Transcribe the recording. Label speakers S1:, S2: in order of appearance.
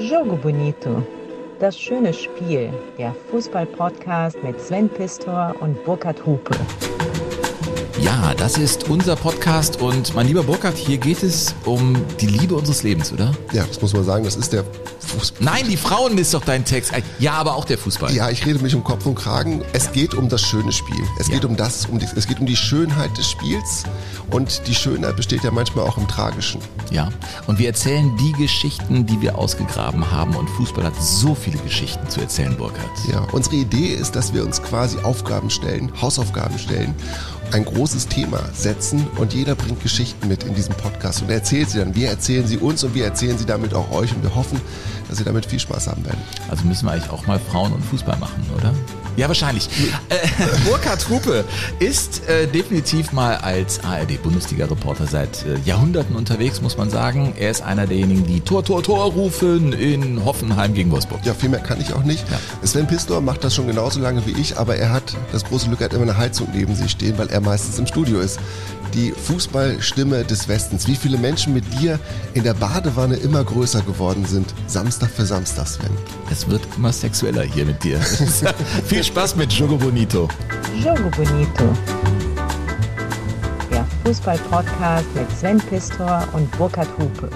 S1: Jogo Bonito. Das schöne Spiel. Der Fußball-Podcast mit Sven Pistor und Burkhard Hupe.
S2: Ja, das ist unser Podcast und mein lieber Burkhard, hier geht es um die Liebe unseres Lebens, oder?
S3: Ja, das muss man sagen, das ist der Fußball.
S2: Nein, die Frauen ist doch dein Text. Ja, aber auch der Fußball.
S3: Ja, ich rede mich um Kopf und Kragen. Es geht um das schöne Spiel. Es
S2: Ja.
S3: geht um das, um die, es geht um die Schönheit des Spiels und die Schönheit besteht ja manchmal auch im Tragischen.
S2: Ja, und wir erzählen die Geschichten, die wir ausgegraben haben und Fußball hat so viele Geschichten zu erzählen, Burkhard.
S3: Ja, unsere Idee ist, dass wir uns quasi Aufgaben stellen, Hausaufgaben stellen, ein großes Thema setzen und jeder bringt Geschichten mit in diesem Podcast und erzählt sie dann. Wir erzählen sie uns und wir erzählen sie damit auch euch und wir hoffen, dass ihr damit viel Spaß haben werdet.
S2: Also müssen wir eigentlich auch mal Frauen und Fußball machen, oder? Ja, wahrscheinlich. Äh, Burkhard Hupe ist äh, definitiv mal als ARD-Bundesliga-Reporter seit äh, Jahrhunderten unterwegs, muss man sagen. Er ist einer derjenigen, die Tor, Tor, Tor rufen in Hoffenheim gegen Wolfsburg.
S3: Ja, viel mehr kann ich auch nicht.
S2: Ja.
S3: Sven Pistor macht das schon genauso lange wie ich, aber er hat das große Glück, er hat immer eine Heizung neben sich stehen, weil er meistens im Studio ist. Die Fußballstimme des Westens. Wie viele Menschen mit dir in der Badewanne immer größer geworden sind, Samstag für Samstag, Sven.
S2: Es wird immer sexueller hier mit dir. Viel Spaß mit Jogo Bonito.
S1: Jogo Bonito. Der Fußball-Podcast mit Sven Pistor und Burkhard Hupe.